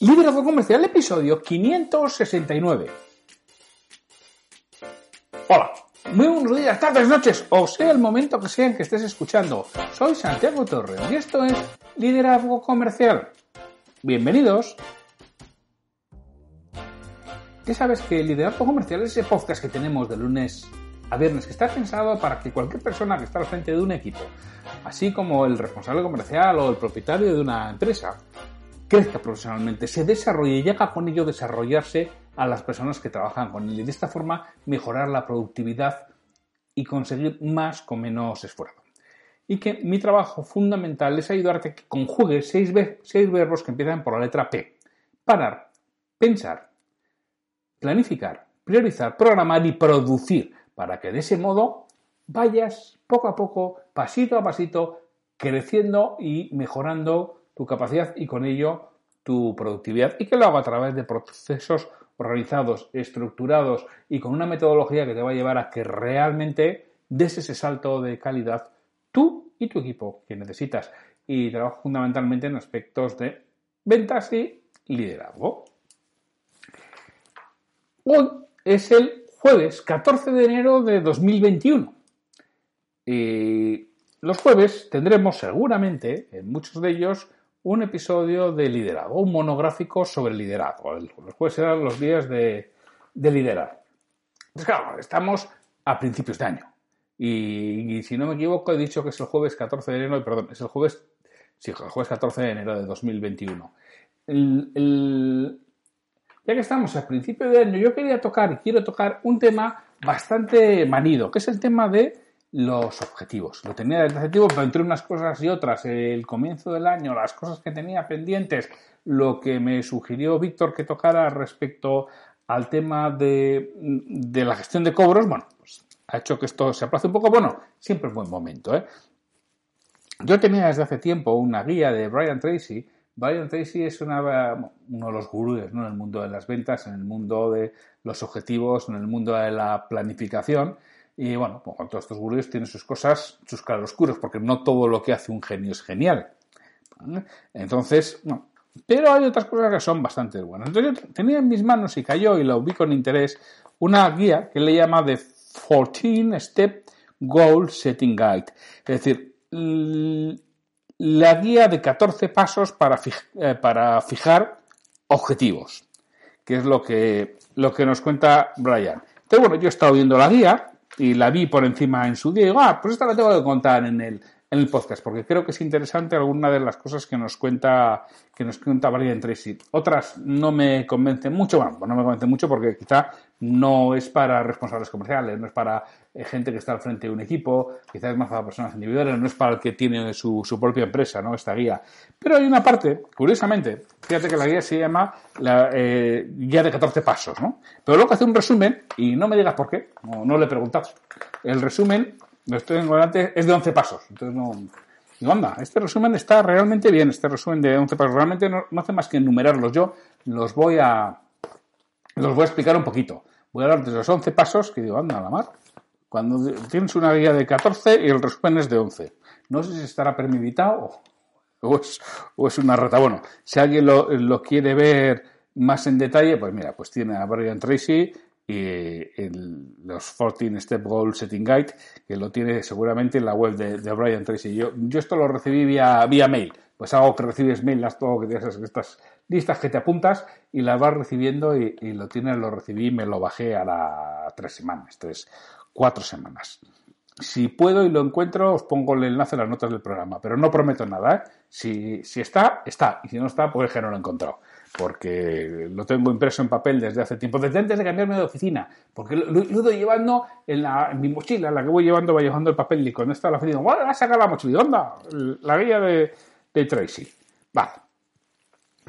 Liderazgo Comercial, episodio 569. Hola, muy buenos días, tardes, noches, o sea el momento que sea en que estés escuchando. Soy Santiago Torre y esto es Liderazgo Comercial. Bienvenidos. Ya sabes que el Liderazgo Comercial es ese podcast que tenemos de lunes a viernes que está pensado para que cualquier persona que está al frente de un equipo, así como el responsable comercial o el propietario de una empresa, crezca profesionalmente, se desarrolle y llega con ello desarrollarse a las personas que trabajan con él y de esta forma mejorar la productividad y conseguir más con menos esfuerzo. Y que mi trabajo fundamental es ayudarte a que conjugues seis, seis verbos que empiezan por la letra P. Parar, pensar, planificar, priorizar, programar y producir, para que de ese modo vayas poco a poco, pasito a pasito, creciendo y mejorando tu capacidad y con ello tu productividad y que lo haga a través de procesos organizados, estructurados y con una metodología que te va a llevar a que realmente des ese salto de calidad tú y tu equipo que necesitas. Y trabajo fundamentalmente en aspectos de ventas y liderazgo. Hoy es el jueves 14 de enero de 2021. Y los jueves tendremos seguramente, en muchos de ellos, un episodio de liderazgo, un monográfico sobre liderazgo. Los jueves serán los días de, de liderar. Pues claro, estamos a principios de año. Y, si no me equivoco, he dicho que es el jueves 14 de enero, perdón, es el jueves, sí, el jueves 14 de enero de 2021. ya que estamos a principios de año, yo quería tocar y quiero tocar un tema bastante manido, que es el tema de los objetivos. Lo tenía desde hace tiempo, pero entre unas cosas y otras, el comienzo del año, las cosas que tenía pendientes, lo que me sugirió Víctor que tocara respecto al tema de, la gestión de cobros, bueno, pues ha hecho que esto se aplace un poco. Bueno, siempre es buen momento, ¿eh? Yo tenía desde hace tiempo una guía de Brian Tracy. Brian Tracy es uno de los gurúes en el mundo de las ventas, en el mundo de los objetivos, en el mundo de la planificación. Y bueno, pues con todos estos gurús tienen sus cosas, sus claroscuros, porque no todo lo que hace un genio es genial. Entonces, no. Pero hay otras cosas que son bastante buenas. Entonces yo tenía en mis manos y cayó y lo vi con interés una guía que le llama The 14 Step Goal Setting Guide. Es decir, la guía de 14 pasos para, eh, para fijar objetivos, que es lo que, lo que nos cuenta Brian. Entonces, bueno, yo he estado viendo la guía y la vi por encima en su día y digo, ah, pues esta la tengo que contar en el, en el podcast, porque creo que es interesante alguna de las cosas que nos cuenta, que nos cuenta Brian Tracy. Otras no me convencen mucho, bueno, no me convencen mucho porque quizá no es para responsables comerciales, no es para eh, gente que está al frente de un equipo, quizás más para personas individuales, no es para el que tiene su, su propia empresa, ¿no? Esta guía. Pero hay una parte, curiosamente, fíjate que la guía se llama la eh, guía de 14 pasos, ¿no? Pero luego hace un resumen, y no me digas por qué, no, no le he preguntado. El resumen, lo estoy en delante, es de 11 pasos. Entonces no, Digo, anda, este resumen está realmente bien, este resumen de 11 pasos. Realmente no, no, hace más que enumerarlos. Yo los voy a, los voy a explicar un poquito. Voy a hablar de los 11 pasos que digo, anda, la mar. Cuando tienes una guía de 14 y el resumen es de 11. No sé si estará permeditado o es, o es una rata. Bueno, si alguien lo, lo, quiere ver más en detalle, pues mira, pues tiene a Brian Tracy y el, los 14 Step Goal Setting Guide, que lo tiene seguramente en la web de, de Brian Tracy. Yo, yo esto lo recibí vía, vía mail. Pues hago que recibes mail, las todo que tienes estas listas que te apuntas y las vas recibiendo y, y lo tienes, lo recibí y me lo bajé a las tres semanas, tres, cuatro semanas. Si puedo y lo encuentro, os pongo el enlace en las notas del programa, pero no prometo nada. ¿eh? Si, si está, está. Y si no está, pues que no lo he encontrado. Porque lo tengo impreso en papel desde hace tiempo, desde antes de cambiarme de oficina. Porque lo, lo ido llevando en, la, en, mi mochila, la que voy llevando, va llevando el papel. Y cuando está la oficina, ¡guau! a sacar la mochila! ¡Onda! La guía de, de Tracy. Vale.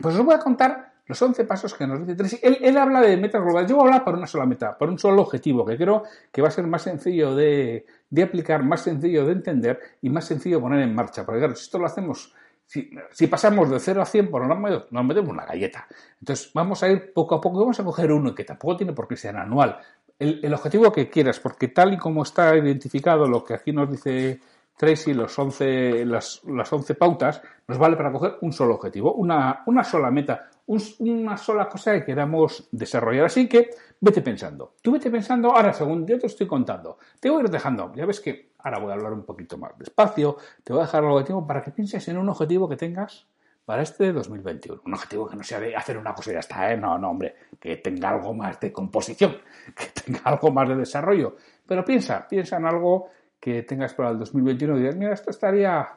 Pues os voy a contar los 11 pasos que nos dice Tracy. Él, habla de metas globales. Yo voy a hablar por una sola meta, por un solo objetivo, que creo que va a ser más sencillo de, de aplicar, más sencillo de entender y más sencillo de poner en marcha. Porque claro, si esto lo hacemos, si, pasamos de 0 a 100, pues nos, nos metemos una galleta. Entonces vamos a ir poco a poco, vamos a coger uno que tampoco tiene por qué ser anual. El, el objetivo que quieras, porque tal y como está identificado lo que aquí nos dice Tracy, los 11, las, las 11 pautas, nos vale para coger un solo objetivo, una, una sola meta, una sola cosa que queramos desarrollar. Así que vete pensando. Tú vete pensando, ahora según yo te estoy contando, te voy a ir dejando, ya ves que ahora voy a hablar un poquito más despacio, te voy a dejar el objetivo para que pienses en un objetivo que tengas para este 2021. Un objetivo que no sea de hacer una cosa y ya está, ¿eh? No, no, hombre, que tenga algo más de composición, que tenga algo más de desarrollo. Pero piensa, piensa en algo que tengas para el 2021 y mira, esto estaría,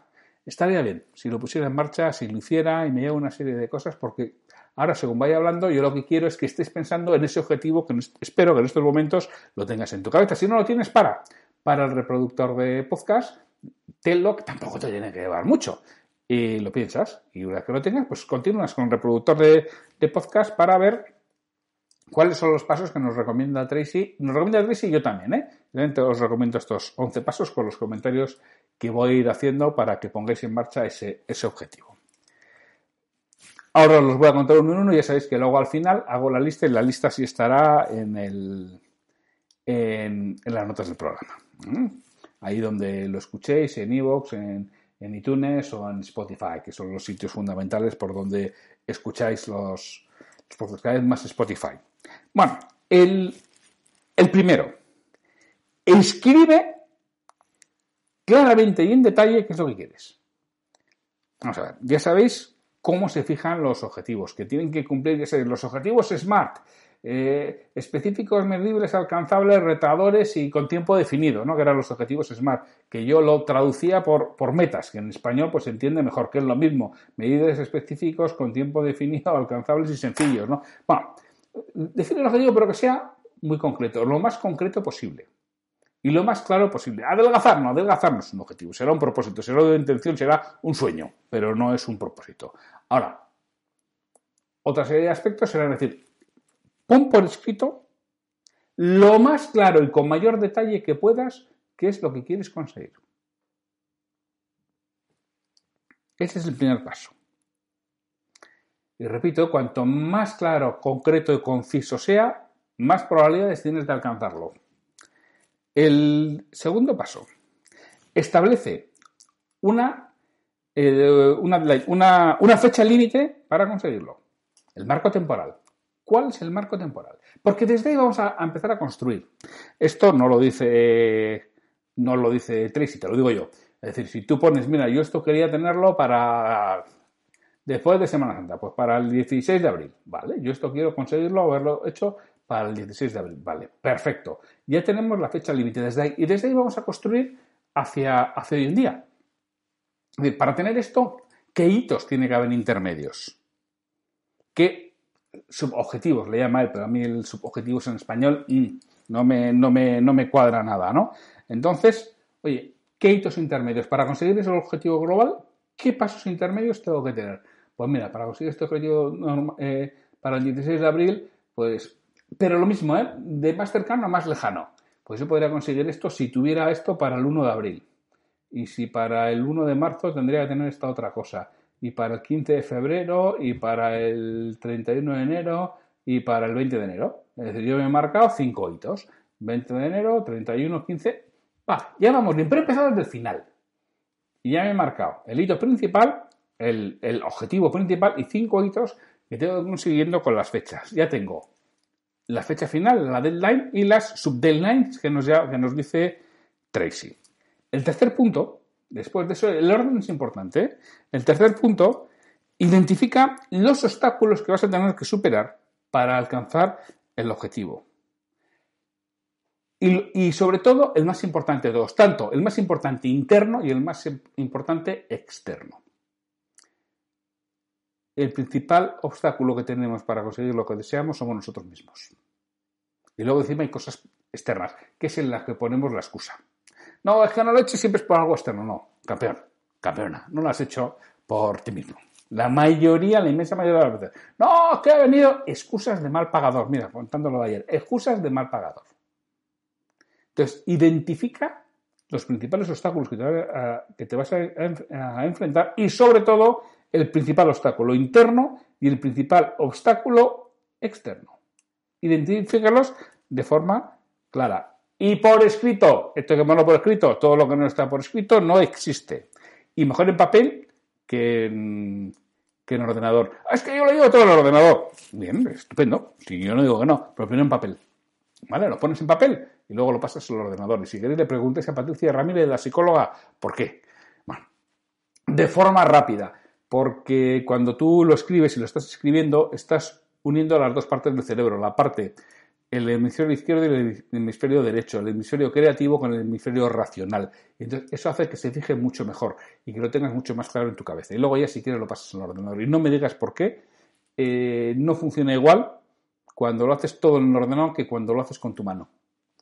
estaría bien si lo pusiera en marcha, si lo hiciera y me lleva una serie de cosas, porque ahora, según vaya hablando, yo lo que quiero es que estés pensando en ese objetivo que espero que en estos momentos lo tengas en tu cabeza. Si no lo tienes, para. Para el reproductor de podcast, tenlo, que tampoco te tiene que llevar mucho y lo piensas. Y una vez que lo tengas, pues continúas con el reproductor de, podcast para ver cuáles son los pasos que nos recomienda Tracy. Nos recomienda Tracy y yo también, ¿eh? os recomiendo estos 11 pasos con los comentarios que voy a ir haciendo para que pongáis en marcha ese, ese objetivo. Ahora os los voy a contar uno en uno. Ya sabéis que luego al final hago la lista y la lista sí estará en, el, en, las notas del programa. ¿Mm? Ahí donde lo escuchéis, en iVoox, en en iTunes o en Spotify, que son los sitios fundamentales por donde escucháis los, los cada vez más Spotify. Bueno, el, el primero. Escribe claramente y en detalle qué es lo que quieres. Vamos a ver, ya sabéis cómo se fijan los objetivos, que tienen que cumplir los objetivos SMART, eh, específicos, medibles, alcanzables, retadores y con tiempo definido, ¿no? que eran los objetivos SMART, que yo lo traducía por, por metas, que en español pues se entiende mejor, que es lo mismo, medibles específicos con tiempo definido, alcanzables y sencillos. ¿no? Bueno, define el objetivo, pero que sea muy concreto, lo más concreto posible. Y lo más claro posible. Adelgazar, no, adelgazar no es un objetivo, será un propósito, será una intención, será un sueño, pero no es un propósito. Ahora, otra serie de aspectos serán decir, Pon por escrito lo más claro y con mayor detalle que puedas qué es lo que quieres conseguir. Ese es el primer paso. Y repito, cuanto más claro, concreto y conciso sea, más probabilidades tienes de alcanzarlo. El segundo paso. Establece una, eh, una, fecha límite para conseguirlo. El marco temporal. ¿Cuál es el marco temporal? Porque desde ahí vamos a, empezar a construir. Esto no lo dice no lo dice Tracy, te lo digo yo. Es decir, si tú pones, mira, yo esto quería tenerlo para después de Semana Santa, pues para el 16 de abril, ¿vale? Yo esto quiero conseguirlo, haberlo hecho para el 16 de abril, ¿vale? Perfecto. Ya tenemos la fecha límite desde ahí y desde ahí vamos a construir hacia, hacia hoy en día. para tener esto, ¿qué hitos tiene que haber intermedios? ¿Qué subobjetivos, le llama él, pero a mí el subobjetivos en español no, me, no, me, no me cuadra nada, ¿no? Entonces, oye, ¿qué hitos intermedios? Para conseguir ese objetivo global, ¿qué pasos intermedios tengo que tener? Pues mira, para conseguir este objetivo eh, para el 16 de abril, pues, pero lo mismo, ¿eh? De más cercano a más lejano. Pues yo podría conseguir esto si tuviera esto para el 1 de abril. Y si para el 1 de marzo tendría que tener esta otra cosa y para el 15 de febrero y para el 31 de enero y para el 20 de enero. Es decir, yo me he marcado cinco hitos. 20 de enero, 31, 15. Va, ya vamos bien, pero he empezado desde el final. Y ya me he marcado el hito principal, el, objetivo principal y cinco hitos que tengo consiguiendo con las fechas. Ya tengo la fecha final, la deadline y las subdeadlines que nos, que nos dice Tracy. El tercer punto Después de eso, el orden es importante. ¿eh? El tercer punto, identifica los obstáculos que vas a tener que superar para alcanzar el objetivo. Y, sobre todo, el más importante de todos, tanto el más importante interno y el más importante externo. El principal obstáculo que tenemos para conseguir lo que deseamos somos nosotros mismos. Y luego encima hay cosas externas, que es en las que ponemos la excusa. No, es que no lo he hecho siempre es por algo externo. No, campeón, campeona, no lo has hecho por ti mismo. La mayoría, la inmensa mayoría de las veces. No, es que ha venido excusas de mal pagador. Mira, contándolo de ayer, excusas de mal pagador. Entonces, identifica los principales obstáculos que te, vas a, enfrentar y sobre todo el principal obstáculo interno y el principal obstáculo externo. Identifícalos de forma clara Y por escrito, esto que ponerlo por escrito, todo lo que no está por escrito no existe. Y mejor en papel que en, que en ordenador. Ah, es que yo lo llevo todo en el ordenador. Bien, estupendo. Si yo no digo que no, pero primero en papel. ¿Vale? Lo pones en papel y luego lo pasas al ordenador. Y si queréis le preguntéis a Patricia Ramírez, la psicóloga, ¿por qué? Bueno, de forma rápida. Porque cuando tú lo escribes y lo estás escribiendo, estás uniendo las dos partes del cerebro. La parte el hemisferio izquierdo y el hemisferio derecho, el hemisferio creativo con el hemisferio racional. Entonces, eso hace que se fije mucho mejor y que lo tengas mucho más claro en tu cabeza. Y luego ya si quieres lo pasas en el ordenador. Y no me digas por qué eh, no funciona igual cuando lo haces todo en el ordenador que cuando lo haces con tu mano.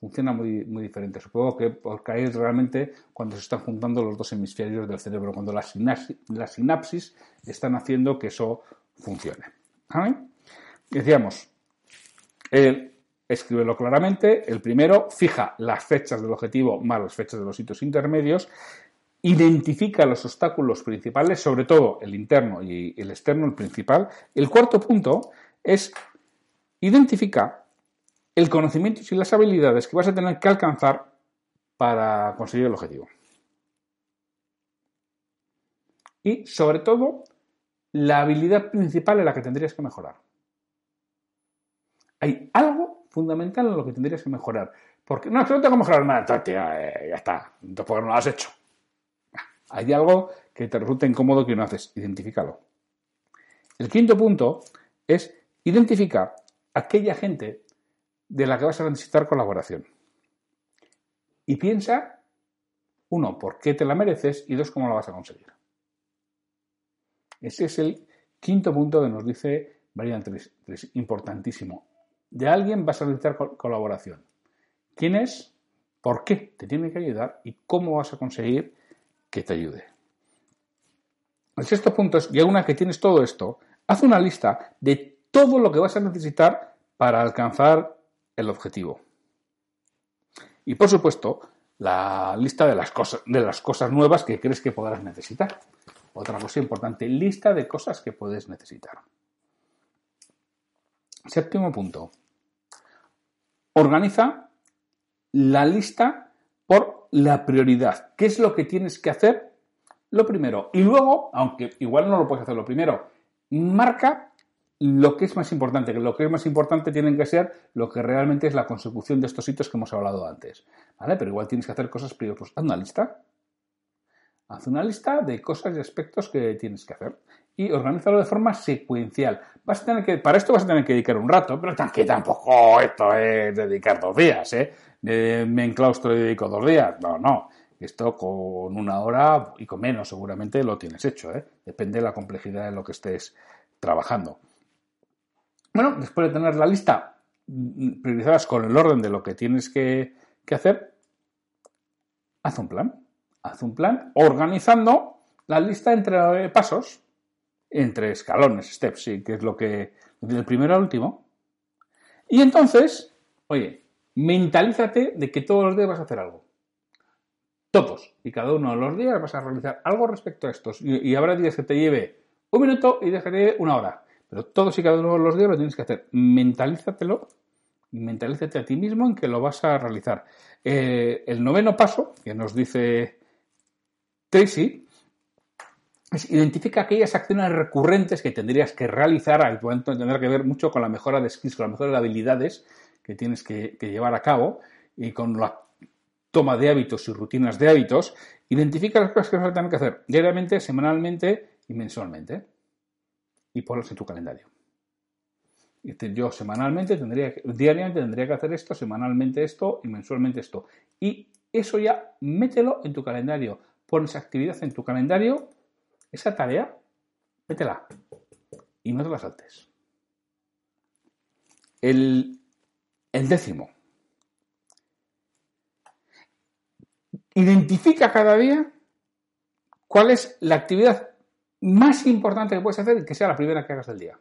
Funciona muy, muy diferente. Supongo que porque ahí realmente cuando se están juntando los dos hemisferios del cerebro, cuando las sinapsis, la sinapsis están haciendo que eso funcione. Decíamos, el, escríbelo claramente. El primero, fija las fechas del objetivo más las fechas de los hitos intermedios. Identifica los obstáculos principales, sobre todo el interno y el externo, el principal. El cuarto punto es identifica el conocimiento y las habilidades que vas a tener que alcanzar para conseguir el objetivo. Y sobre todo, la habilidad principal en la que tendrías que mejorar. Hay algo fundamental en lo que tendrías que mejorar. Porque no, no tengo que mejorar nada, eh, ya está, entonces ¿por qué no lo has hecho? Hay algo que te resulta incómodo que no haces, identifícalo. El quinto punto es identificar aquella gente de la que vas a necesitar colaboración. Y piensa, uno, por qué te la mereces y dos, cómo la vas a conseguir. Ese es el quinto punto que nos dice Brian importantísimo de alguien vas a necesitar colaboración. ¿Quién es? ¿Por qué te tiene que ayudar? ¿Y cómo vas a conseguir que te ayude? El sexto punto es, ya una que tienes todo esto, haz una lista de todo lo que vas a necesitar para alcanzar el objetivo. Y por supuesto, la lista de las cosas, de las cosas nuevas que crees que podrás necesitar. Otra cosa importante, lista de cosas que puedes necesitar. Séptimo punto. Organiza la lista por la prioridad. ¿Qué es lo que tienes que hacer? Lo primero. Y luego, aunque igual no lo puedes hacer lo primero, marca lo que es más importante, que lo que es más importante tienen que ser lo que realmente es la consecución de estos hitos que hemos hablado antes. ¿Vale? Pero igual tienes que hacer cosas primero. Pues haz una lista. Haz una lista de cosas y aspectos que tienes que hacer y organízalo de forma secuencial. Vas a tener que, para esto vas a tener que dedicar un rato, pero que tampoco esto es dedicar dos días, ¿eh? me enclaustro y dedico dos días. No, no. Esto con una hora y con menos seguramente lo tienes hecho, ¿eh? Depende de la complejidad de lo que estés trabajando. Bueno, después de tener la lista mm, priorizadas con el orden de lo que tienes que, que hacer, haz un plan. Haz un plan organizando la lista entre pasos entre escalones, steps, sí, que es lo que del primero al último. Y entonces, oye, mentalízate de que todos los días vas a hacer algo. Todos. Y cada uno de los días vas a realizar algo respecto a estos. Y, habrá días que te lleve un minuto y dejaré una hora. Pero todos y cada uno de los días lo tienes que hacer. Mentalízatelo mentalízate a ti mismo en que lo vas a realizar. Eh, el noveno paso que nos dice Tracy identifica aquellas acciones recurrentes que tendrías que realizar, al momento tendrá que ver mucho con la mejora de skills, con la mejora de habilidades que tienes que, llevar a cabo y con la toma de hábitos y rutinas de hábitos, identifica las cosas que vas a tener que hacer diariamente, semanalmente y mensualmente y ponlas en tu calendario. Yo semanalmente tendría, diariamente tendría que hacer esto, semanalmente esto y mensualmente esto. Y eso ya mételo en tu calendario. Pones actividad en tu calendario esa tarea, métela y no te la saltes. El décimo. Identifica cada día cuál es la actividad más importante que puedes hacer que sea la primera que hagas del día.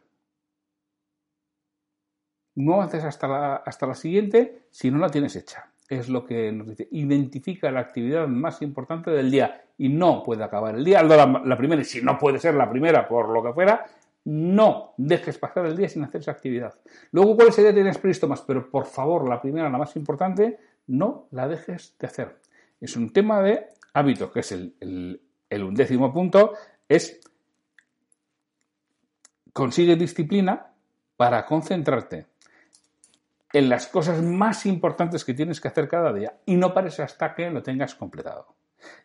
No haces hasta la, hasta la siguiente si no la tienes hecha es lo que nos dice. Identifica la actividad más importante del día y no puede acabar el día. La, primera, y si no puede ser la primera por lo que fuera, no dejes pasar el día sin hacer esa actividad. Luego, ¿cuál sería tienes previsto más? Pero por favor, la primera, la más importante, no la dejes de hacer. Es un tema de hábito, que es el, el undécimo punto, es consigue disciplina para concentrarte en las cosas más importantes que tienes que hacer cada día y no pares hasta que lo tengas completado.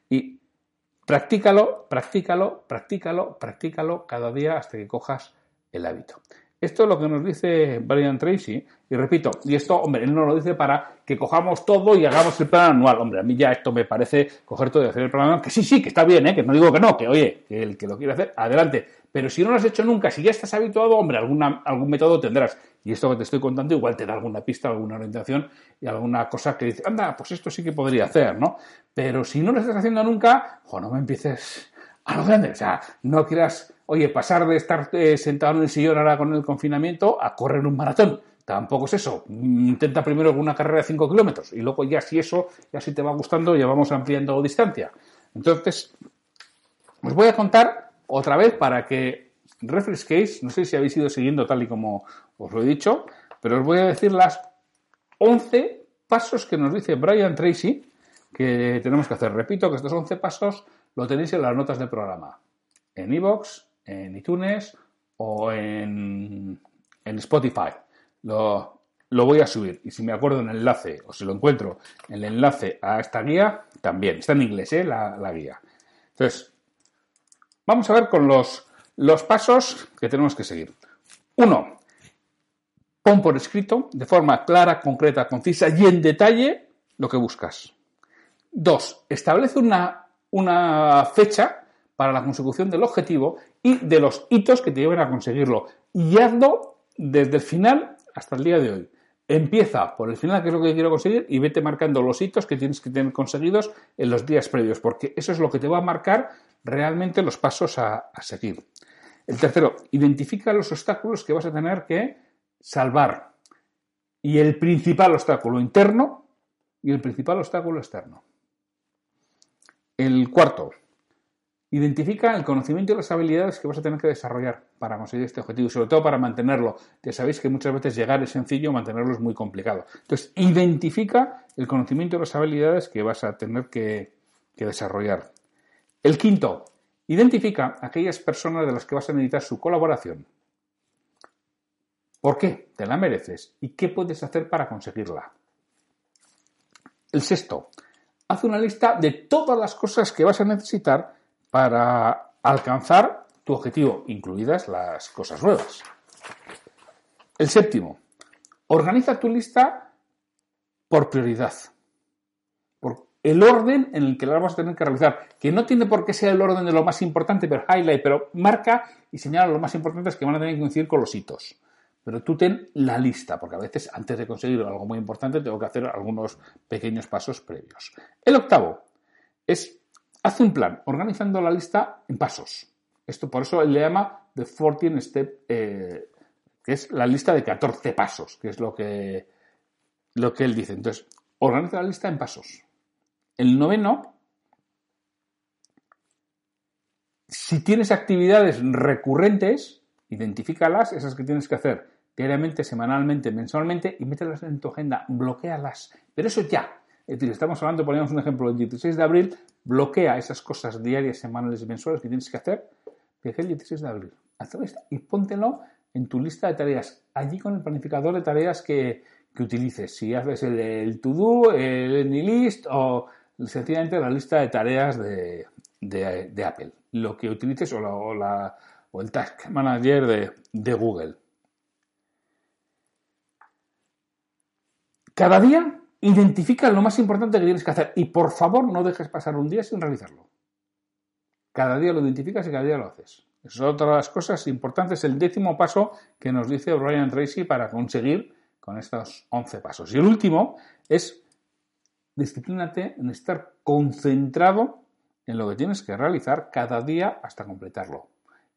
Y practícalo, practícalo, practícalo, practícalo cada día hasta que cojas el hábito. Esto es lo que nos dice Brian Tracy, y repito, y esto, hombre, él no lo dice para que cojamos todo y hagamos el plan anual. Hombre, a mí ya esto me parece coger todo y hacer el plan anual, que sí, sí, que está bien, ¿eh? que no digo que no, que oye, que el que lo quiere hacer, adelante. Pero si no lo has hecho nunca, si ya estás habituado, hombre, alguna, algún método tendrás. Y esto que te estoy contando igual te da alguna pista, alguna orientación y alguna cosa que dice, anda, pues esto sí que podría hacer, ¿no? Pero si no lo estás haciendo nunca, jo, no me empieces a lo grande. O sea, no quieras Oye, pasar de estar eh, sentado en el sillón ahora con el confinamiento a correr un maratón. Tampoco es eso. Intenta primero una carrera de 5 kilómetros y luego ya si eso, ya si te va gustando, ya vamos ampliando distancia. Entonces, os voy a contar otra vez para que refresquéis, no sé si habéis ido siguiendo tal y como os lo he dicho, pero os voy a decir las 11 pasos que nos dice Brian Tracy que tenemos que hacer. Repito que estos 11 pasos lo tenéis en las notas del programa, en iVoox, en iTunes o en, Spotify. Lo, voy a subir y si me acuerdo en el enlace o si lo encuentro en el enlace a esta guía, también. Está en inglés, ¿eh? la, la guía. Entonces, vamos a ver con los, los pasos que tenemos que seguir. Uno, pon por escrito de forma clara, concreta, concisa y en detalle lo que buscas. Dos, establece una, una fecha para la consecución del objetivo y de los hitos que te lleven a conseguirlo. Y hazlo desde el final hasta el día de hoy. Empieza por el final, que es lo que quiero conseguir, y vete marcando los hitos que tienes que tener conseguidos en los días previos, porque eso es lo que te va a marcar realmente los pasos a, a seguir. El tercero, identifica los obstáculos que vas a tener que salvar. Y el principal obstáculo interno y el principal obstáculo externo. El cuarto, Identifica el conocimiento y las habilidades que vas a tener que desarrollar para conseguir este objetivo y sobre todo para mantenerlo. Ya sabéis que muchas veces llegar es sencillo, mantenerlo es muy complicado. Entonces, identifica el conocimiento y las habilidades que vas a tener que, desarrollar. El quinto, identifica aquellas personas de las que vas a necesitar su colaboración. ¿Por qué? Te la mereces y qué puedes hacer para conseguirla. El sexto, haz una lista de todas las cosas que vas a necesitar para alcanzar tu objetivo, incluidas las cosas nuevas. El séptimo, organiza tu lista por prioridad, por el orden en el que la vas a tener que realizar, que no tiene por qué ser el orden de lo más importante, pero highlight, pero marca y señala lo más importantes que van a tener que coincidir con los hitos. Pero tú ten la lista, porque a veces antes de conseguir algo muy importante tengo que hacer algunos pequeños pasos previos. El octavo es Hace un plan, organizando la lista en pasos. Esto por eso él le llama The 14 Step, eh, que es la lista de 14 pasos, que es lo que, lo que él dice. Entonces, organiza la lista en pasos. El noveno, si tienes actividades recurrentes, identifícalas, esas que tienes que hacer diariamente, semanalmente, mensualmente, y mételas en tu agenda, bloquealas. Pero eso ya, es estamos hablando, ponemos un ejemplo, el 16 de abril, bloquea esas cosas diarias, semanales y mensuales que tienes que hacer, que el 16 de abril. y póntelo en tu lista de tareas, allí con el planificador de tareas que, utilices. Si haces el, to-do, el AnyList o sencillamente la lista de tareas de, Apple, lo que utilices o, la, o, el Task Manager de, de Google. Cada día Identifica lo más importante que tienes que hacer y por favor no dejes pasar un día sin realizarlo. Cada día lo identificas y cada día lo haces. Es otra de las cosas importantes, el décimo paso que nos dice Brian Tracy para conseguir con estos 11 pasos. Y el último es disciplínate en estar concentrado en lo que tienes que realizar cada día hasta completarlo.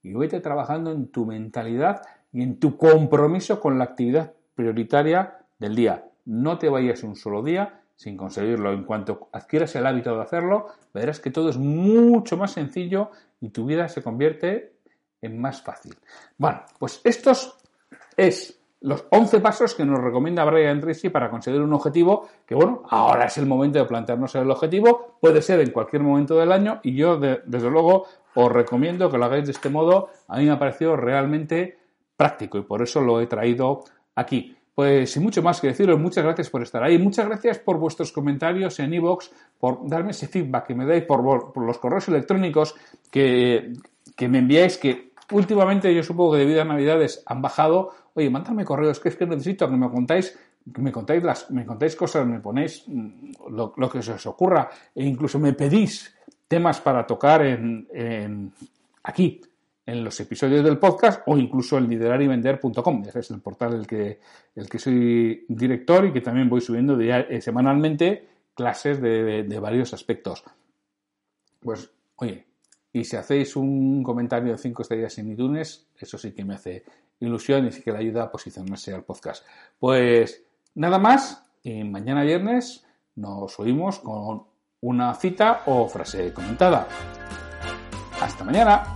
Y vete trabajando en tu mentalidad y en tu compromiso con la actividad prioritaria del día. No te vayas un solo día sin conseguirlo. En cuanto adquieras el hábito de hacerlo, verás que todo es mucho más sencillo y tu vida se convierte en más fácil. Bueno, pues estos es los 11 pasos que nos recomienda Brian Tracy para conseguir un objetivo, que bueno, ahora es el momento de plantearnos el objetivo, puede ser en cualquier momento del año y yo desde luego os recomiendo que lo hagáis de este modo, a mí me ha parecido realmente práctico y por eso lo he traído aquí. Pues sin mucho más que deciros, muchas gracias por estar ahí, muchas gracias por vuestros comentarios en iVoox, por darme ese feedback que me dais, por, los correos electrónicos que, que me enviáis, que últimamente yo supongo que debido a Navidades han bajado. Oye, mándame correos, que es que necesito que me contáis me contáis las, me contáis cosas, me ponéis mm, lo, que se os ocurra e incluso me pedís temas para tocar en, en aquí en los episodios del podcast o incluso en liderarivender.com. Ese es el portal el que, el que soy director y que también voy subiendo eh, semanalmente clases de, de, varios aspectos. Pues, oye, y si hacéis un comentario de 5 estrellas en iTunes, eso sí que me hace ilusión y sí que le ayuda a posicionarse al podcast. Pues nada más, y mañana viernes nos oímos con una cita o frase comentada. Hasta mañana.